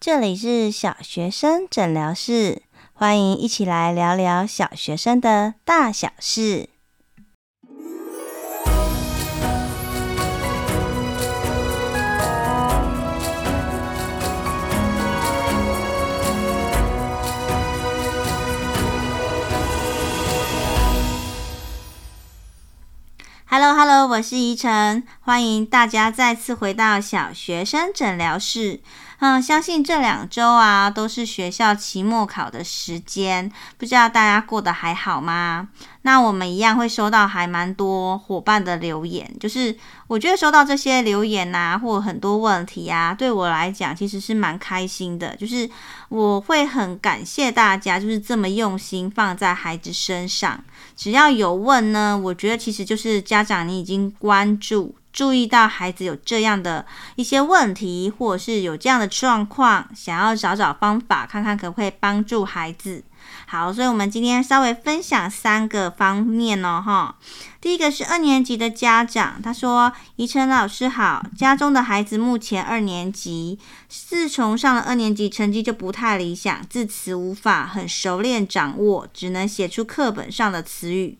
这里是小学生诊疗室，欢迎一起来聊聊小学生的大小事。Hello，Hello，我是怡晨，欢迎大家再次回到小学生诊疗室。嗯，相信这两周啊，都是学校期末考的时间，不知道大家过得还好吗？那我们一样会收到还蛮多伙伴的留言，就是我觉得收到这些留言呐，或很多问题啊，对我来讲其实是蛮开心的，就是我会很感谢大家，就是这么用心放在孩子身上。只要有问呢，我觉得其实就是家长你已经关注。注意到孩子有这样的一些问题，或者是有这样的状况，想要找找方法，看看可不可以帮助孩子。好，所以我们今天稍微分享三个方面哦，哈。第一个是二年级的家长，他说：“怡晨老师好，家中的孩子目前二年级，自从上了二年级，成绩就不太理想，字词无法很熟练掌握，只能写出课本上的词语。”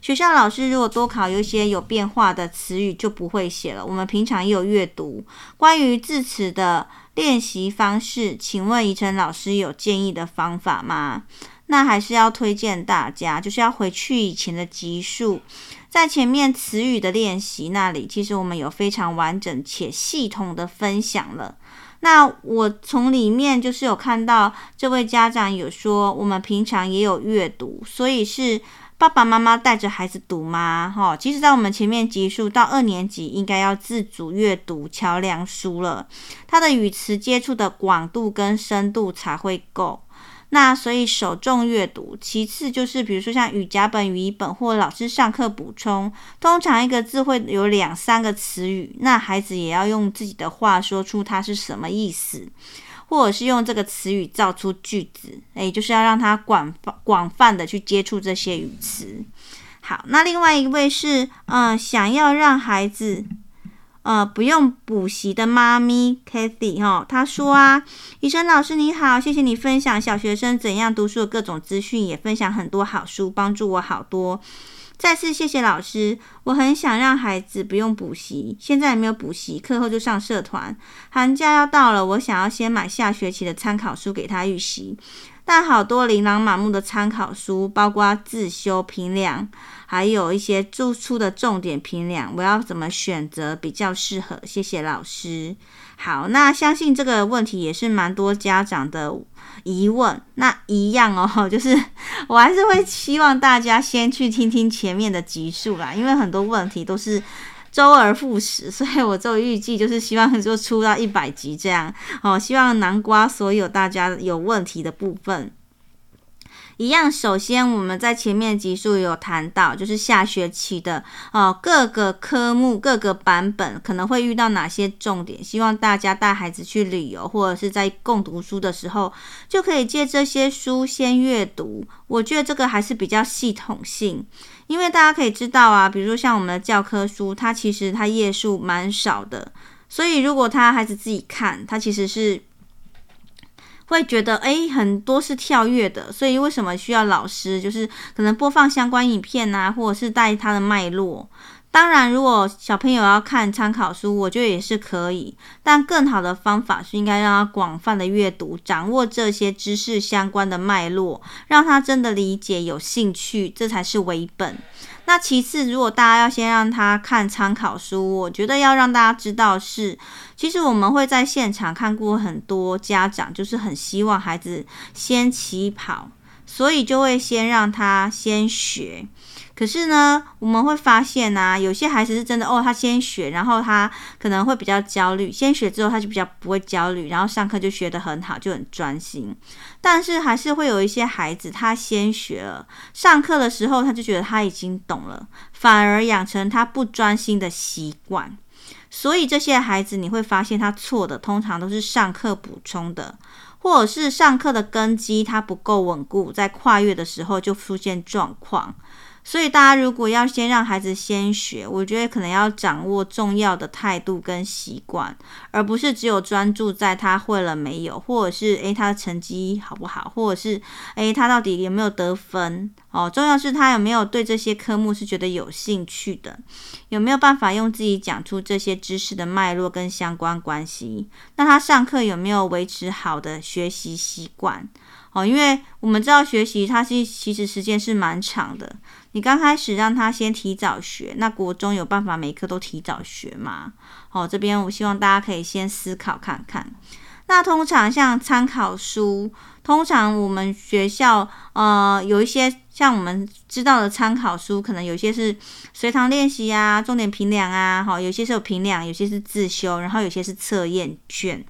学校老师如果多考有一些有变化的词语就不会写了。我们平常也有阅读，关于字词的练习方式，请问怡晨老师有建议的方法吗？那还是要推荐大家，就是要回去以前的集数，在前面词语的练习那里，其实我们有非常完整且系统的分享了。那我从里面就是有看到这位家长有说，我们平常也有阅读，所以是。爸爸妈妈带着孩子读吗？哈，其实，在我们前面集数到二年级，应该要自主阅读桥梁书了。他的语词接触的广度跟深度才会够。那所以首重阅读，其次就是比如说像语甲本、语义本或老师上课补充，通常一个字会有两三个词语，那孩子也要用自己的话说出它是什么意思。或者是用这个词语造出句子，诶，就是要让他广泛广泛的去接触这些语词。好，那另外一位是，嗯、呃，想要让孩子，呃，不用补习的妈咪 Kathy 哈，她说啊，怡晨老师你好，谢谢你分享小学生怎样读书的各种资讯，也分享很多好书，帮助我好多。再次谢谢老师，我很想让孩子不用补习，现在也没有补习，课后就上社团。寒假要到了，我想要先买下学期的参考书给他预习，但好多琳琅满目的参考书，包括自修评量，还有一些注出的重点评量，我要怎么选择比较适合？谢谢老师。好，那相信这个问题也是蛮多家长的疑问。那一样哦，就是我还是会希望大家先去听听前面的集数啦，因为很多问题都是周而复始，所以我就预计就是希望就出到一百集这样哦，希望南瓜所有大家有问题的部分。一样，首先我们在前面集数有谈到，就是下学期的哦各个科目、各个版本可能会遇到哪些重点，希望大家带孩子去旅游或者是在共读书的时候，就可以借这些书先阅读。我觉得这个还是比较系统性，因为大家可以知道啊，比如说像我们的教科书，它其实它页数蛮少的，所以如果他孩子自己看，他其实是。会觉得诶，很多是跳跃的，所以为什么需要老师？就是可能播放相关影片啊，或者是带他的脉络。当然，如果小朋友要看参考书，我觉得也是可以。但更好的方法是应该让他广泛的阅读，掌握这些知识相关的脉络，让他真的理解、有兴趣，这才是为本。那其次，如果大家要先让他看参考书，我觉得要让大家知道是，其实我们会在现场看过很多家长，就是很希望孩子先起跑，所以就会先让他先学。可是呢，我们会发现啊，有些孩子是真的哦，他先学，然后他可能会比较焦虑。先学之后，他就比较不会焦虑，然后上课就学得很好，就很专心。但是还是会有一些孩子，他先学了，上课的时候他就觉得他已经懂了，反而养成他不专心的习惯。所以这些孩子，你会发现他错的通常都是上课补充的，或者是上课的根基他不够稳固，在跨越的时候就出现状况。所以大家如果要先让孩子先学，我觉得可能要掌握重要的态度跟习惯，而不是只有专注在他会了没有，或者是诶他的成绩好不好，或者是诶他到底有没有得分哦。重要是他有没有对这些科目是觉得有兴趣的，有没有办法用自己讲出这些知识的脉络跟相关关系。那他上课有没有维持好的学习习惯？哦，因为我们知道学习它是其实时间是蛮长的。你刚开始让他先提早学，那国中有办法每科都提早学吗？哦，这边我希望大家可以先思考看看。那通常像参考书，通常我们学校呃有一些像我们知道的参考书，可能有些是随堂练习啊、重点评量啊，好，有些是有评量，有些是自修，然后有些是测验卷。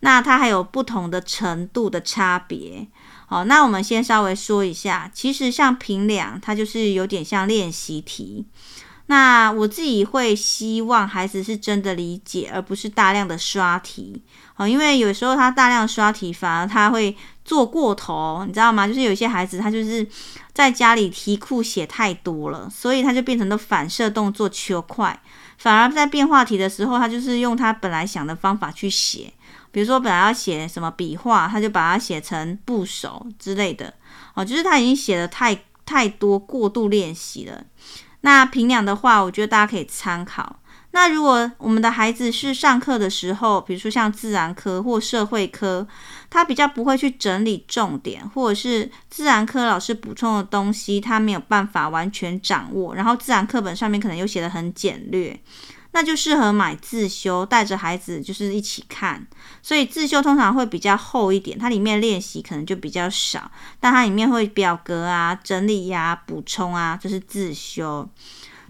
那它还有不同的程度的差别，好，那我们先稍微说一下，其实像平量，它就是有点像练习题。那我自己会希望孩子是真的理解，而不是大量的刷题，好，因为有时候他大量刷题，反而他会做过头，你知道吗？就是有些孩子他就是在家里题库写太多了，所以他就变成了反射动作求快，反而在变化题的时候，他就是用他本来想的方法去写。比如说，本来要写什么笔画，他就把它写成部首之类的，哦，就是他已经写的太太多，过度练习了。那评量的话，我觉得大家可以参考。那如果我们的孩子是上课的时候，比如说像自然科或社会科，他比较不会去整理重点，或者是自然科老师补充的东西，他没有办法完全掌握，然后自然课本上面可能又写得很简略。那就适合买自修，带着孩子就是一起看，所以自修通常会比较厚一点，它里面练习可能就比较少，但它里面会表格啊、整理呀、补充啊，就是自修。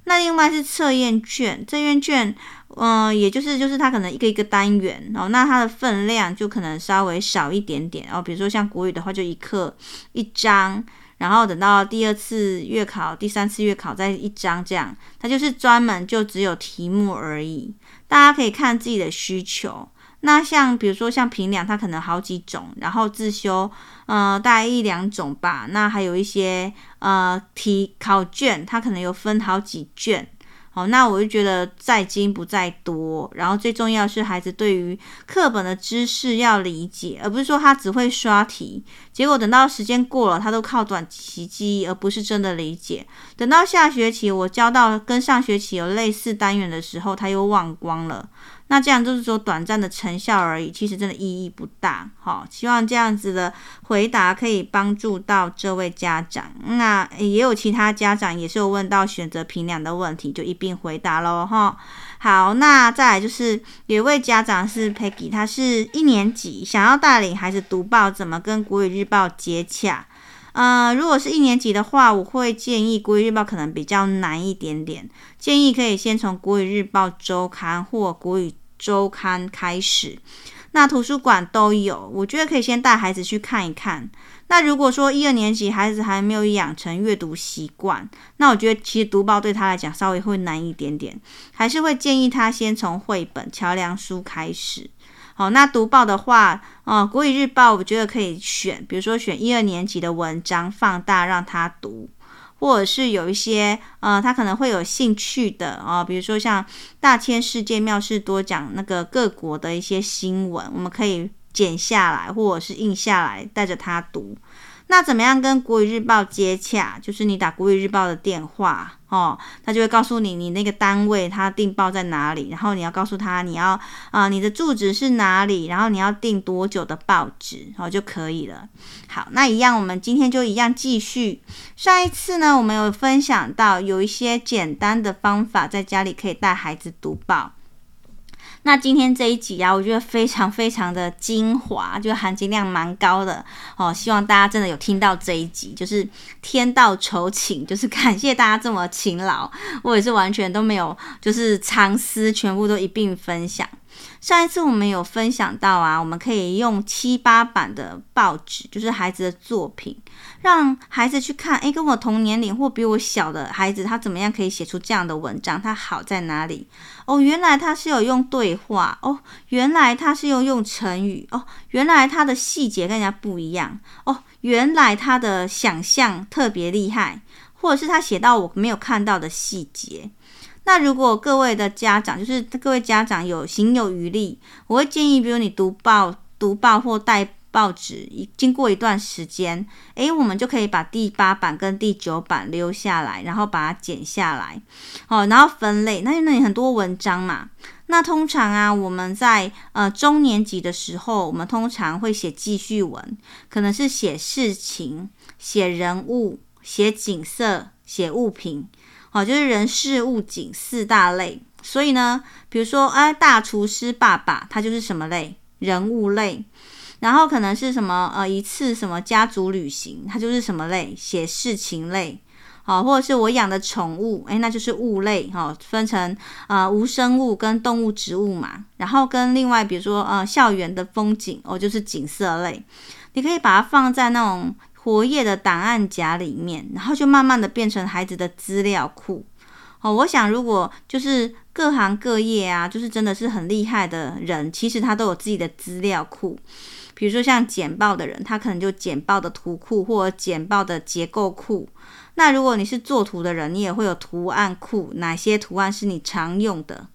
那另外是测验卷，测验卷，嗯、也就是就是它可能一个一个单元哦，那它的分量就可能稍微少一点点哦，比如说像国语的话，就一课一张。然后等到第二次月考、第三次月考再一张这样，它就是专门就只有题目而已。大家可以看自己的需求。那像比如说像平量，它可能好几种，然后自修，嗯，大概一两种吧。那还有一些呃题考卷，它可能有分好几卷。好，那我就觉得在精不在多，然后最重要是孩子对于课本的知识要理解，而不是说他只会刷题，结果等到时间过了，他都靠短期记忆，而不是真的理解。等到下学期我教到跟上学期有类似单元的时候，他又忘光了。那这样就是说短暂的成效而已，其实真的意义不大。好，希望这样子的回答可以帮助到这位家长。那也有其他家长也是有问到选择评量的问题，就一并回答喽。哈，好，那再来就是有位家长是 Peggy，他是一年级，想要带领孩子读报，怎么跟国语日报接洽？呃，如果是一年级的话，我会建议国语日报可能比较难一点点，建议可以先从国语日报周刊或国语周刊开始。那图书馆都有，我觉得可以先带孩子去看一看。那如果说一二年级孩子还没有养成阅读习惯，那我觉得其实读报对他来讲稍微会难一点点，还是会建议他先从绘本、桥梁书开始。好，那读报的话，呃，国语日报我觉得可以选，比如说选一二年级的文章放大让他读，或者是有一些呃，他可能会有兴趣的啊，比如说像大千世界妙事多讲那个各国的一些新闻，我们可以剪下来或者是印下来带着他读。那怎么样跟国语日报接洽？就是你打国语日报的电话哦，他就会告诉你你那个单位他订报在哪里，然后你要告诉他你要啊、你的住址是哪里，然后你要订多久的报纸哦就可以了。好，那一样我们今天就一样继续。上一次呢，我们有分享到有一些简单的方法，在家里可以带孩子读报。那今天这一集啊，我觉得非常非常的精华，就含金量蛮高的哦。希望大家真的有听到这一集，就是天道酬勤，就是感谢大家这么勤劳，我也是完全都没有就是藏私，全部都一并分享。上一次我们有分享到啊，我们可以用七八版的报纸，就是孩子的作品，让孩子去看，诶，跟我同年龄或比我小的孩子，他怎么样可以写出这样的文章？他好在哪里？哦，原来他是有用对话，哦，原来他是有用成语，哦，原来他的细节跟人家不一样，哦，原来他的想象特别厉害。或者是他写到我没有看到的细节。那如果各位的家长，就是各位家长有行有余力，我会建议，比如你读报、读报或带。报纸一经过一段时间，诶，我们就可以把第八版跟第九版留下来，然后把它剪下来，哦，然后分类。那那里很多文章嘛，那通常啊，我们在呃中年级的时候，我们通常会写记叙文，可能是写事情、写人物、写景色、写物品，哦，就是人事物景四大类。所以呢，比如说，哎，大厨师爸爸，他就是什么类？人物类。然后可能是什么呃一次什么家族旅行，它就是什么类，写事情类，好、或者是我养的宠物，诶，那就是物类哈、分成呃无生物跟动物植物嘛，然后跟另外比如说呃校园的风景哦，就是景色类，你可以把它放在那种活页的档案夹里面，然后就慢慢的变成孩子的资料库。哦，我想如果就是各行各业啊，就是真的是很厉害的人，其实他都有自己的资料库。比如说像剪报的人，他可能就剪报的图库或者剪报的结构库。那如果你是做图的人，你也会有图案库，哪些图案是你常用的？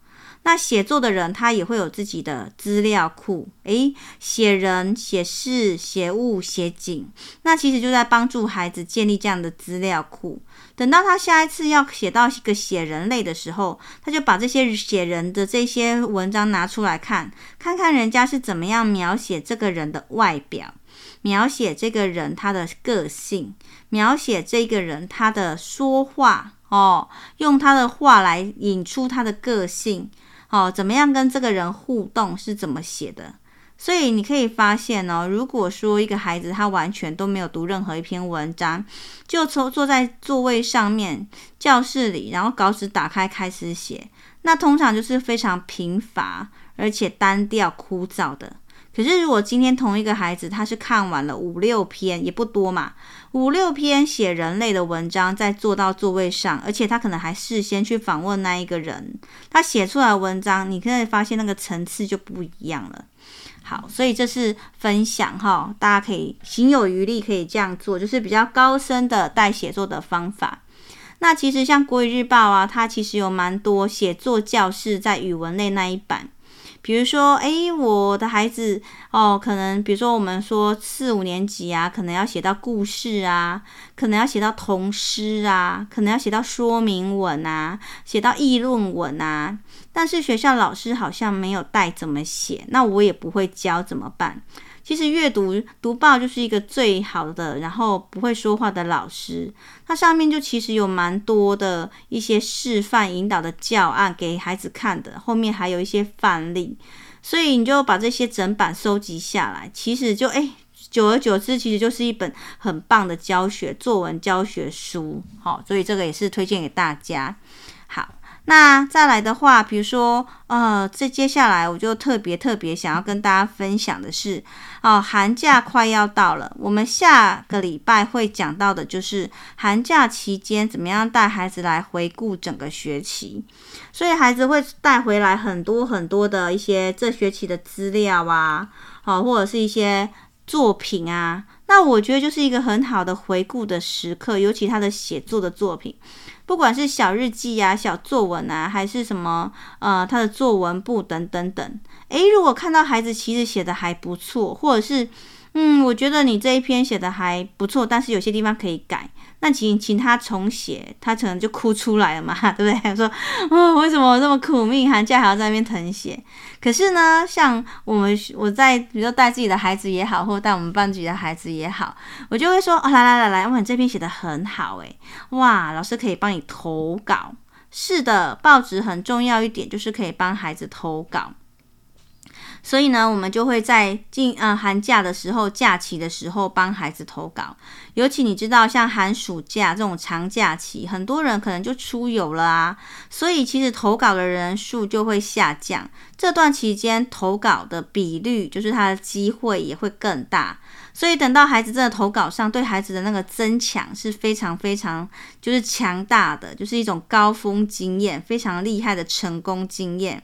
那写作的人，他也会有自己的资料库，诶，写人、写事、写物、写景，那其实就在帮助孩子建立这样的资料库。等到他下一次要写到一个写人类的时候，他就把这些写人的这些文章拿出来看，看看人家是怎么样描写这个人的外表，描写这个人他的个性，描写这个人他的说话哦，用他的话来引出他的个性。哦，怎么样跟这个人互动是怎么写的？所以你可以发现哦，如果说一个孩子他完全都没有读任何一篇文章，就坐坐在座位上面教室里，然后稿纸打开开始写，那通常就是非常贫乏而且单调枯燥的。可是如果今天同一个孩子他是看完了五六篇，也不多嘛。五六篇写人类的文章，再坐到座位上，而且他可能还事先去访问那一个人，他写出来文章，你可以发现那个层次就不一样了。好，所以这是分享哈，大家可以行有余力可以这样做，就是比较高深的带写作的方法。那其实像国语日报啊，它其实有蛮多写作教室在语文类那一版。比如说，诶，我的孩子哦，可能比如说我们说四五年级啊，可能要写到故事啊，可能要写到童诗啊，可能要写到说明文啊，写到议论文啊。但是学校老师好像没有带怎么写，那我也不会教怎么办？其实阅读读报就是一个最好的，然后不会说话的老师。它上面就其实有蛮多的一些示范引导的教案给孩子看的，后面还有一些范例，所以你就把这些整版收集下来。其实就诶，久而久之，其实就是一本很棒的教学作文教学书。好，所以这个也是推荐给大家。那再来的话，比如说，呃，这接下来我就特别特别想要跟大家分享的是，哦，寒假快要到了，我们下个礼拜会讲到的就是寒假期间怎么样带孩子来回顾整个学期，所以孩子会带回来很多很多的一些这学期的资料啊，好，或者是一些作品啊，那我觉得就是一个很好的回顾的时刻，尤其他的写作的作品。不管是小日记啊、小作文啊，还是什么呃，他的作文簿等等等，诶，如果看到孩子其实写的还不错，或者是嗯，我觉得你这一篇写的还不错，但是有些地方可以改。那请请他重写，他可能就哭出来了嘛，对不对？说，哦，为什么我这么苦命，寒假还要在那边誊写？可是呢，像我们我在比如说带自己的孩子也好，或带我们班级的孩子也好，我就会说，哦，来来来来，哇，你这篇写得很好，诶，哇，老师可以帮你投稿。是的，报纸很重要一点，就是可以帮孩子投稿。所以呢，我们就会在进呃寒假的时候、假期的时候帮孩子投稿。尤其你知道，像寒暑假这种长假期，很多人可能就出游了啊，所以其实投稿的人数就会下降。这段期间投稿的比率，就是他的机会也会更大。所以等到孩子真的投稿上，对孩子的那个增强是非常非常就是强大的，就是一种高峰经验，非常厉害的成功经验。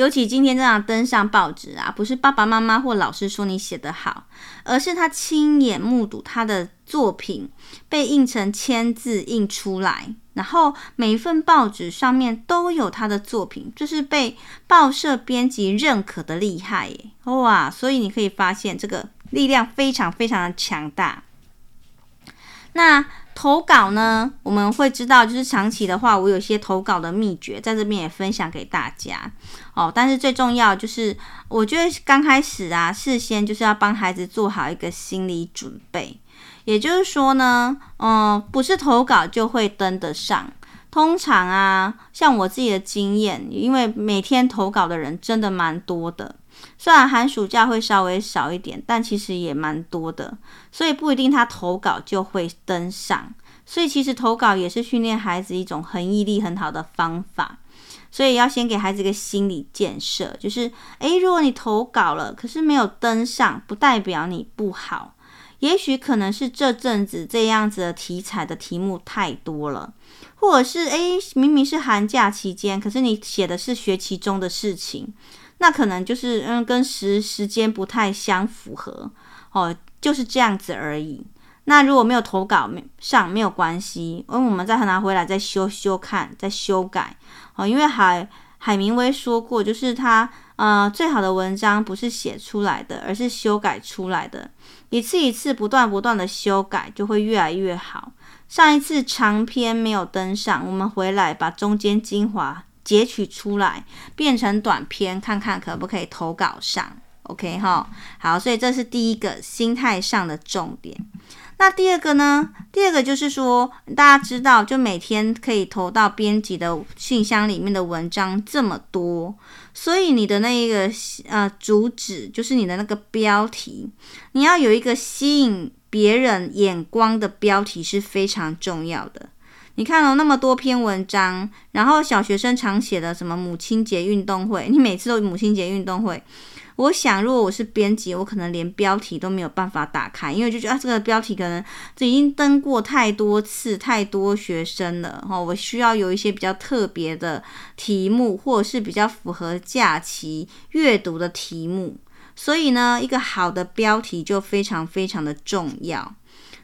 尤其今天这样登上报纸啊，不是爸爸妈妈或老师说你写得好，而是他亲眼目睹他的作品被印成签字印出来，然后每一份报纸上面都有他的作品，就是被报社编辑认可的厉害耶！哇，所以你可以发现这个力量非常非常的强大。那投稿呢？我们会知道，就是长期的话，我有些投稿的秘诀，在这边也分享给大家哦。但是最重要就是，我觉得刚开始啊，事先就是要帮孩子做好一个心理准备。也就是说呢，嗯，不是投稿就会登得上。通常啊，像我自己的经验，因为每天投稿的人真的蛮多的。虽然寒暑假会稍微少一点，但其实也蛮多的，所以不一定他投稿就会登上。所以其实投稿也是训练孩子一种恒毅力很好的方法。所以要先给孩子一个心理建设，就是诶，如果你投稿了，可是没有登上，不代表你不好，也许可能是这阵子这样子的题材的题目太多了，或者是诶，明明是寒假期间，可是你写的是学期中的事情。那可能就是嗯，跟时时间不太相符合哦，就是这样子而已。那如果没有投稿没上没有关系，因为我们再拿回来再修修看，再修改哦。因为海海明威说过，就是他呃最好的文章不是写出来的，而是修改出来的。一次一次不断不断的修改，就会越来越好。上一次长篇没有登上，我们回来把中间精华。截取出来变成短片，看看可不可以投稿上，OK 哈？好，所以这是第一个心态上的重点。那第二个呢？第二个就是说，大家知道，就每天可以投到编辑的信箱里面的文章这么多，所以你的那一个呃主旨，就是你的那个标题，你要有一个吸引别人眼光的标题是非常重要的。你看了那么多篇文章，然后小学生常写的什么母亲节运动会，你每次都母亲节运动会。我想，如果我是编辑，我可能连标题都没有办法打开，因为就觉得啊，这个标题可能这已经登过太多次，太多学生了哈。我需要有一些比较特别的题目，或者是比较符合假期阅读的题目。所以呢，一个好的标题就非常非常的重要。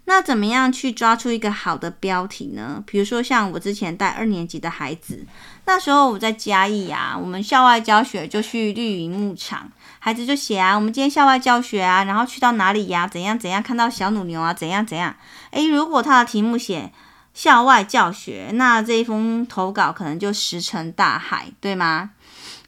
那怎么样去抓出一个好的标题呢？比如说像我之前带二年级的孩子，那时候我在嘉义啊，我们校外教学就去绿云牧场，孩子就写啊，我们今天校外教学啊，然后去到哪里呀、怎样怎样看到小乳牛啊？怎样怎样？诶，如果他的题目写校外教学，那这一封投稿可能就石沉大海，对吗？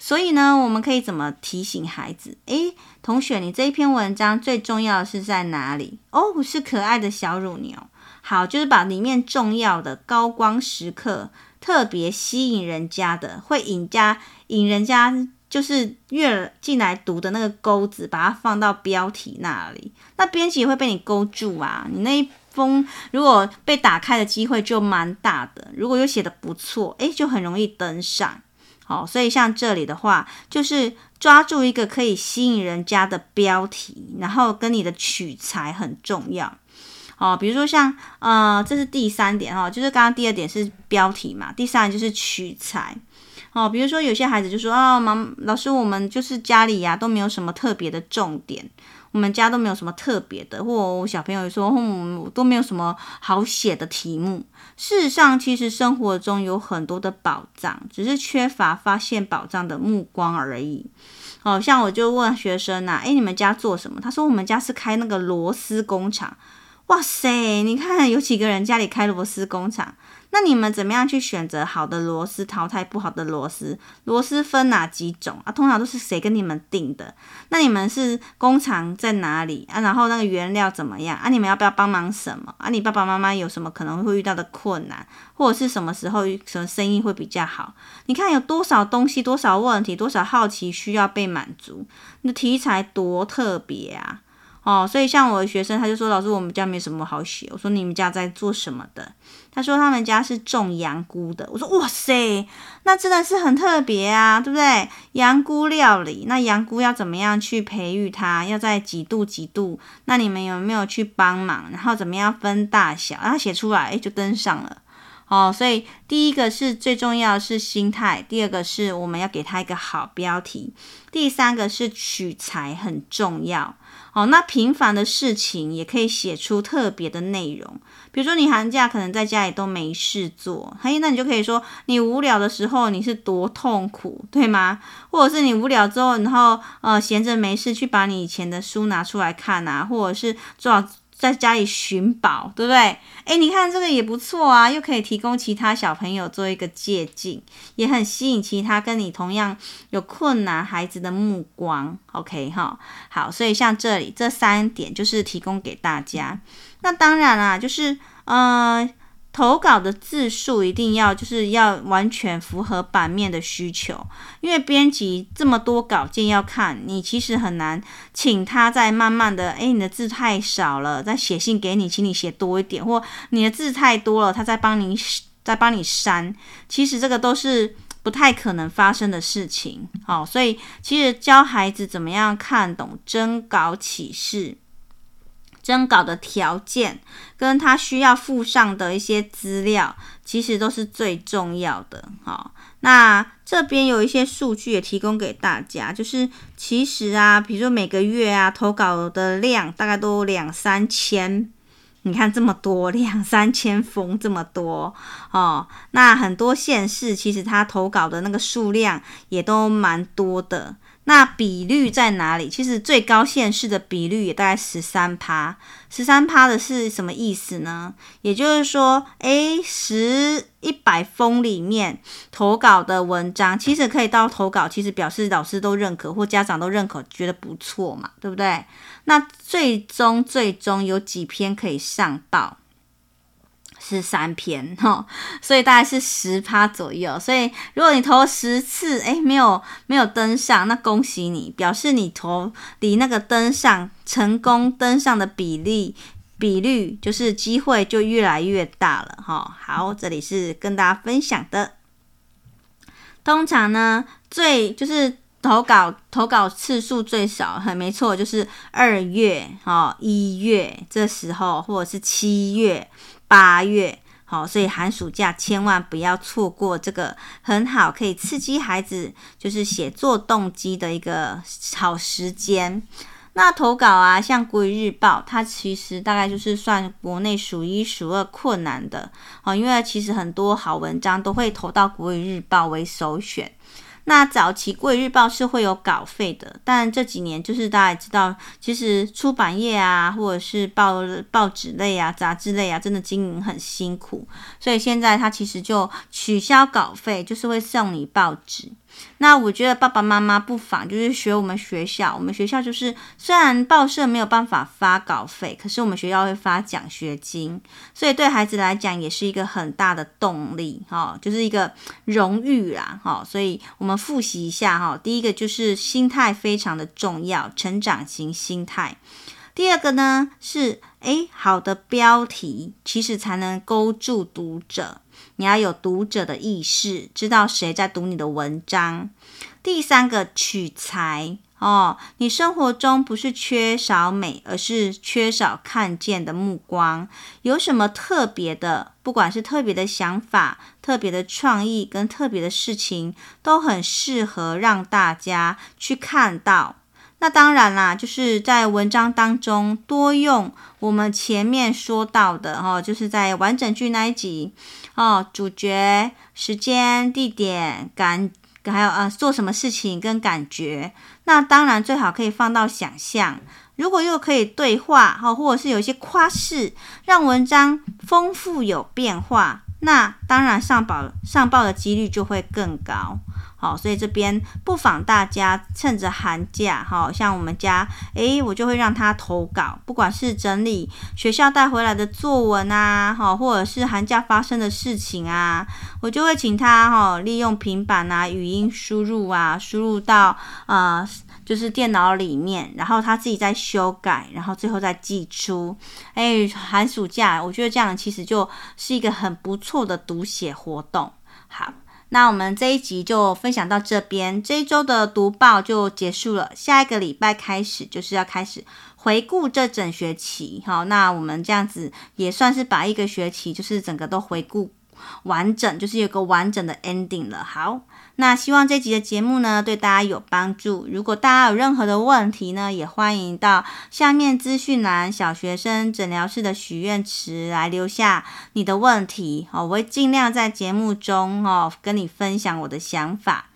所以呢，我们可以怎么提醒孩子？诶，同学，你这一篇文章最重要的是在哪里？哦，是可爱的小乳牛。好，就是把里面重要的高光时刻、特别吸引人家的、会引家引人家就是越进来读的那个钩子，把它放到标题那里。那编辑会被你勾住啊！你那一封如果被打开的机会就蛮大的。如果又写的不错，诶，就很容易登上。好，所以像这里的话，就是抓住一个可以吸引人家的标题，然后跟你的取材很重要。哦，比如说像呃，这是第三点哈，就是刚刚第二点是标题嘛，第三就是取材。哦，比如说有些孩子就说啊，妈，老师，我们就是家里呀都没有什么特别的重点。我们家都没有什么特别的，或小朋友说，嗯，都没有什么好写的题目。事实上，其实生活中有很多的宝藏，只是缺乏发现宝藏的目光而已。好像我就问学生呐，诶，你们家做什么？他说我们家是开那个螺丝工厂。哇塞，你看有几个人家里开螺丝工厂？那你们怎么样去选择好的螺丝，淘汰不好的螺丝？螺丝分哪几种啊？通常都是谁跟你们订的？那你们是工厂在哪里啊？然后那个原料怎么样啊？你们要不要帮忙什么啊？你爸爸妈妈有什么可能会遇到的困难，或者是什么时候什么生意会比较好？你看有多少东西，多少问题，多少好奇需要被满足？你的题材多特别啊！哦，所以像我的学生，他就说：“老师，我们家没什么好写。”我说：“你们家在做什么的？”他说：“他们家是种羊菇的。”我说：“哇塞，那真的是很特别啊，对不对？羊菇料理，那羊菇要怎么样去培育它？要在几度几度？那你们有没有去帮忙？然后怎么样分大小？然后写出来，诶，就登上了。哦，所以第一个是最重要的是心态，第二个是我们要给他一个好标题，第三个是取材很重要。哦，那平凡的事情也可以写出特别的内容，比如说你寒假可能在家里都没事做，嘿，那你就可以说你无聊的时候你是多痛苦，对吗？或者是你无聊之后，然后呃闲着没事去把你以前的书拿出来看啊，或者是做。在家里寻宝，对不对？诶，你看这个也不错啊，又可以提供其他小朋友做一个借鉴，也很吸引其他跟你同样有困难孩子的目光。OK 哈，好，所以像这里这三点就是提供给大家。那当然啦，就是呃。投稿的字数一定要就是要完全符合版面的需求，因为编辑这么多稿件要看，你其实很难请他再慢慢的，诶，你的字太少了，再写信给你，请你写多一点，或你的字太多了，他再帮你再帮你删，其实这个都是不太可能发生的事情。好，所以其实教孩子怎么样看懂征稿启事。征稿的条件跟他需要附上的一些资料，其实都是最重要的。好，那这边有一些数据也提供给大家，就是其实啊，比如说每个月啊，投稿的量大概都两三千，你看这么多，两三千封这么多哦。那很多县市其实他投稿的那个数量也都蛮多的。那比率在哪里？其实最高县市的比率也大概十三趴，十三趴的是什么意思呢？也就是说，诶，十一百封里面投稿的文章，其实可以到投稿，其实表示老师都认可或家长都认可，觉得不错嘛，对不对？那最终最终有几篇可以上报？是三篇哈，所以大概是十趴左右。所以如果你投十次，诶，没有没有登上，那恭喜你，表示你投离那个登上成功登上的比例比率，就是机会就越来越大了哈。好，这里是跟大家分享的。通常呢，最就是投稿投稿次数最少，很没错，就是二月哈一月这时候，或者是七月。八月，好，所以寒暑假千万不要错过这个很好可以刺激孩子就是写作动机的一个好时间。那投稿啊，像国语日报，它其实大概就是算国内数一数二困难的，好，因为其实很多好文章都会投到国语日报为首选。那早期《贵日报》是会有稿费的，但这几年就是大家也知道，其实出版业啊，或者是报报纸类啊、杂志类啊，真的经营很辛苦，所以现在它其实就取消稿费，就是会送你报纸。那我觉得爸爸妈妈不妨就是学我们学校，我们学校就是虽然报社没有办法发稿费，可是我们学校会发奖学金，所以对孩子来讲也是一个很大的动力，哈，就是一个荣誉啦，哈，所以我们复习一下哈，第一个就是心态非常的重要，成长型心态。第二个呢是，诶，好的标题其实才能勾住读者。你要有读者的意识，知道谁在读你的文章。第三个取材哦，你生活中不是缺少美，而是缺少看见的目光。有什么特别的，不管是特别的想法、特别的创意跟特别的事情，都很适合让大家去看到。那当然啦，就是在文章当中多用我们前面说到的哦，就是在完整句那一集哦，主角、时间、地点、感，还有呃做什么事情跟感觉。那当然最好可以放到想象，如果又可以对话哦，或者是有一些夸饰，让文章丰富有变化，那当然上报上报的几率就会更高。好，所以这边不妨大家趁着寒假，好像我们家，诶，我就会让他投稿，不管是整理学校带回来的作文啊，好，或者是寒假发生的事情啊，我就会请他哈，利用平板啊，语音输入啊，输入到呃，就是电脑里面，然后他自己再修改，然后最后再寄出。诶，寒暑假，我觉得这样其实就是一个很不错的读写活动。好。那我们这一集就分享到这边，这一周的读报就结束了。下一个礼拜开始就是要开始回顾这整学期，好，那我们这样子也算是把一个学期就是整个都回顾完整，就是有个完整的 ending 了。好，那希望这集的节目呢，对大家有帮助。如果大家有任何的问题呢，也欢迎到下面资讯栏小学生诊疗室的许愿池来留下你的问题哦，我会尽量在节目中哦跟你分享我的想法。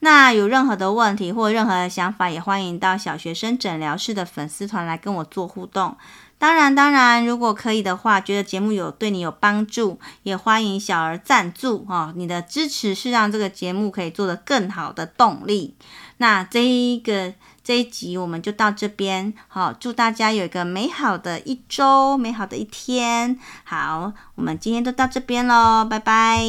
那有任何的问题或任何的想法，也欢迎到小学生诊疗室的粉丝团来跟我做互动。当然，当然，如果可以的话，觉得节目有对你有帮助，也欢迎小额赞助哦。你的支持是让这个节目可以做得更好的动力。那这一个这一集我们就到这边，好，祝大家有一个美好的一周，美好的一天。好，我们今天就到这边喽，拜拜。